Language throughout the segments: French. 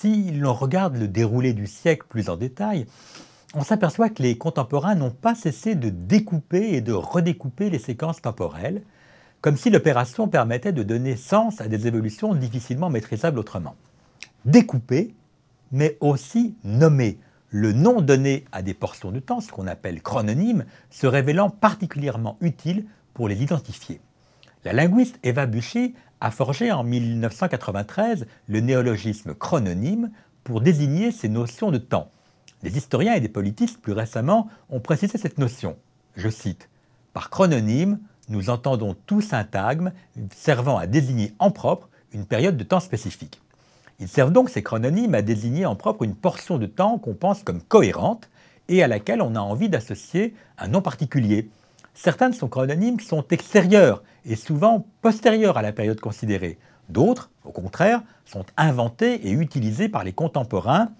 si l'on regarde le déroulé du siècle plus en détail, on s'aperçoit que les contemporains n'ont pas cessé de découper et de redécouper les séquences temporelles, comme si l'opération permettait de donner sens à des évolutions difficilement maîtrisables autrement. Découper, mais aussi nommer, le nom donné à des portions de temps, ce qu'on appelle chrononyme, se révélant particulièrement utile pour les identifier. La linguiste Eva Buchy a forgé en 1993 le néologisme chrononyme pour désigner ces notions de temps. Des historiens et des politistes plus récemment ont précisé cette notion. Je cite Par chrononyme, nous entendons tout syntagme servant à désigner en propre une période de temps spécifique. Ils servent donc ces chrononymes à désigner en propre une portion de temps qu'on pense comme cohérente et à laquelle on a envie d'associer un nom particulier. Certains de ces chrononymes sont extérieurs et souvent postérieurs à la période considérée. D'autres, au contraire, sont inventés et utilisés par les contemporains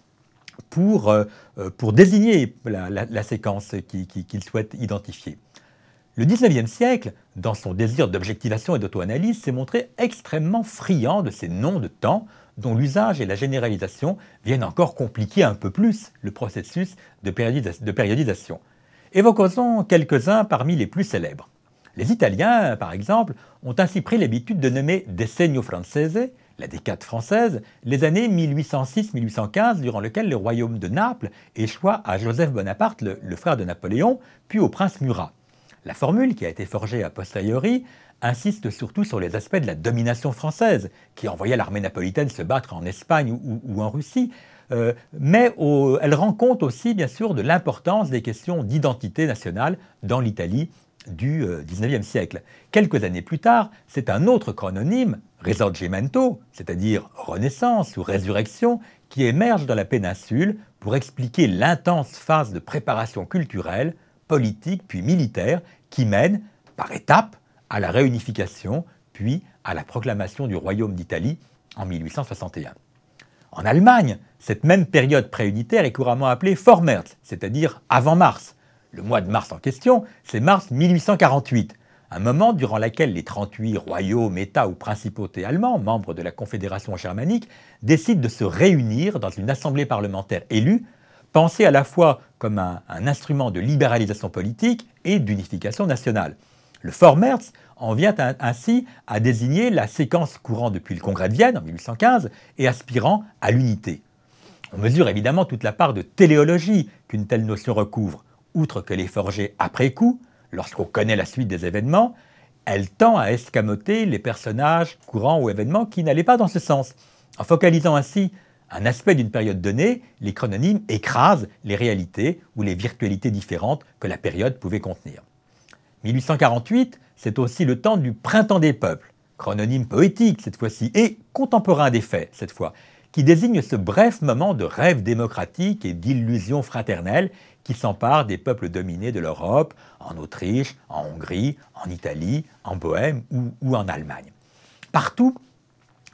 pour, euh, euh, pour désigner la, séquence qu'ils souhaitent identifier. Le XIXe siècle, dans son désir d'objectivation et d'auto-analyse, s'est montré extrêmement friand de ces noms de temps dont l'usage et la généralisation viennent encore compliquer un peu plus le processus de, périodisation. Évoquons-en quelques-uns parmi les plus célèbres. Les Italiens, par exemple, ont ainsi pris l'habitude de nommer Decennio Francese, la décade française, les années 1806-1815, durant lesquelles le royaume de Naples échoua à Joseph Bonaparte, le, le, frère de Napoléon, puis au prince Murat. La formule, qui a été forgée a posteriori, insiste surtout sur les aspects de la domination française, qui envoyait l'armée napolitaine se battre en Espagne ou, en Russie, euh, mais elle rend compte aussi, bien sûr, de l'importance des questions d'identité nationale dans l'Italie du XIXe euh, siècle. Quelques années plus tard, c'est un autre chrononyme, Risorgimento, c'est-à-dire Renaissance ou Résurrection, qui émerge dans la péninsule pour expliquer l'intense phase de préparation culturelle, politique puis militaire qui mène, par étapes, à la réunification, puis à la proclamation du royaume d'Italie en 1861. En Allemagne, cette même période préunitaire est couramment appelée Vormärz, c'est-à-dire avant mars, le mois de mars en question, c'est mars 1848, un moment durant lequel les 38 royaumes, États ou principautés allemands, membres de la Confédération germanique, décident de se réunir dans une assemblée parlementaire élue, pensée à la fois comme un, instrument de libéralisation politique et d'unification nationale. Le Vormärz en vient ainsi à désigner la séquence courant depuis le Congrès de Vienne en 1815 et aspirant à l'unité. On mesure évidemment toute la part de téléologie qu'une telle notion recouvre, outre que les forger après coup, lorsqu'on connaît la suite des événements, elle tend à escamoter les personnages courants ou événements qui n'allaient pas dans ce sens. En focalisant ainsi un aspect d'une période donnée, les chrononymes écrasent les réalités ou les virtualités différentes que la période pouvait contenir. 1848, c'est aussi le temps du printemps des peuples, chrononyme poétique cette fois-ci, et contemporain des faits cette fois, qui désigne ce bref moment de rêve démocratique et d'illusion fraternelle qui s'empare des peuples dominés de l'Europe, en Autriche, en Hongrie, en Italie, en Bohême ou, en Allemagne. Partout,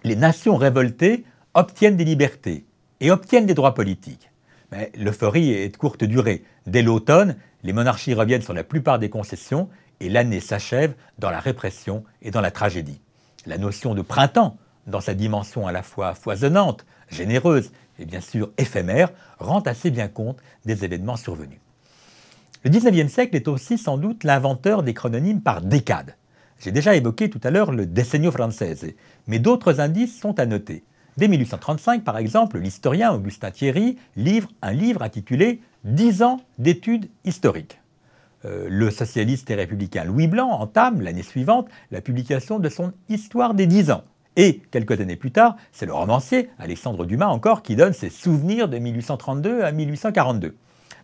les nations révoltées obtiennent des libertés et obtiennent des droits politiques. Mais l'euphorie est de courte durée. Dès l'automne, les monarchies reviennent sur la plupart des concessions et l'année s'achève dans la répression et dans la tragédie. La notion de printemps, dans sa dimension à la fois foisonnante, généreuse et bien sûr éphémère, rend assez bien compte des événements survenus. Le XIXe siècle est aussi sans doute l'inventeur des chrononymes par décade. J'ai déjà évoqué tout à l'heure le Decennio Francese, mais d'autres indices sont à noter. Dès 1835, par exemple, l'historien Augustin Thierry livre un livre intitulé Dix ans d'études historiques. Euh, le socialiste et républicain Louis Blanc entame l'année suivante la publication de son Histoire des dix ans, et quelques années plus tard, c'est le romancier, Alexandre Dumas encore, qui donne ses souvenirs de 1832 à 1842.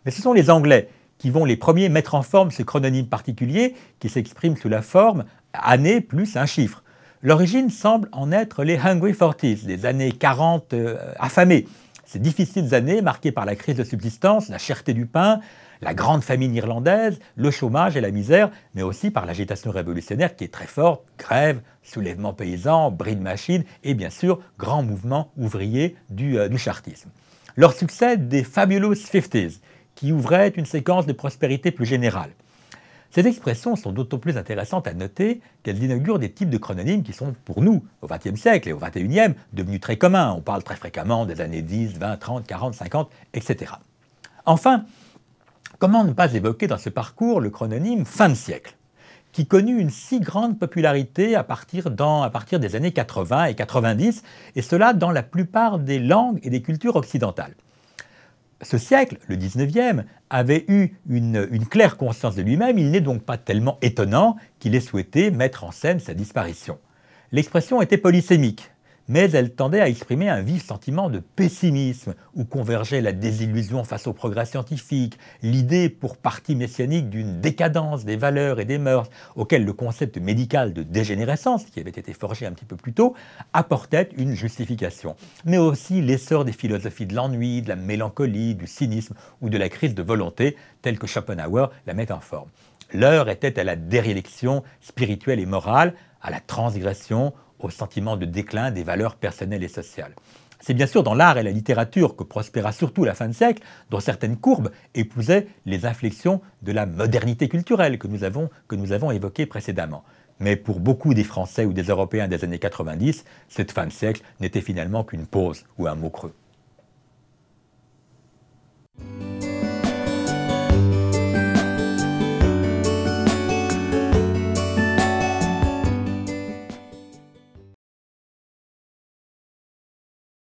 Mais ce sont les Anglais qui vont les premiers mettre en forme ce chrononyme particulier qui s'exprime sous la forme année plus un chiffre. L'origine semble en être les Hungry Forties, les années 40 euh, affamées. Ces difficiles années marquées par la crise de subsistance, la cherté du pain, la grande famine irlandaise, le chômage et la misère, mais aussi par l'agitation révolutionnaire qui est très forte, grève, soulèvement paysan, bris de machines et bien sûr grand mouvement ouvrier du, euh, chartisme. Leur succès des Fabulous Fifties, qui ouvrait une séquence de prospérité plus générale. Ces expressions sont d'autant plus intéressantes à noter qu'elles inaugurent des types de chrononymes qui sont pour nous, au XXe siècle et au XXIe, devenus très communs. On parle très fréquemment des années 10, 20, 30, 40, 50, etc. Enfin, comment ne pas évoquer dans ce parcours le chrononyme fin de siècle qui connut une si grande popularité à partir, des années 80 et 90, et cela dans la plupart des langues et des cultures occidentales. Ce siècle, le 19e, avait eu une claire conscience de lui-même, il n'est donc pas tellement étonnant qu'il ait souhaité mettre en scène sa disparition. L'expression était polysémique, mais elle tendait à exprimer un vif sentiment de pessimisme, où convergeait la désillusion face au progrès scientifique, l'idée pour partie messianique d'une décadence des valeurs et des mœurs, auquel le concept médical de dégénérescence, qui avait été forgé un petit peu plus tôt, apportait une justification. Mais aussi l'essor des philosophies de l'ennui, de la mélancolie, du cynisme ou de la crise de volonté, telle que Schopenhauer la met en forme. L'heure était à la dérélection spirituelle et morale, à la transgression, au sentiment de déclin des valeurs personnelles et sociales. C'est bien sûr dans l'art et la littérature que prospéra surtout la fin de siècle, dont certaines courbes épousaient les inflexions de la modernité culturelle que nous avons, évoquées précédemment. Mais pour beaucoup des Français ou des Européens des années 90, cette fin de siècle n'était finalement qu'une pause ou un mot creux.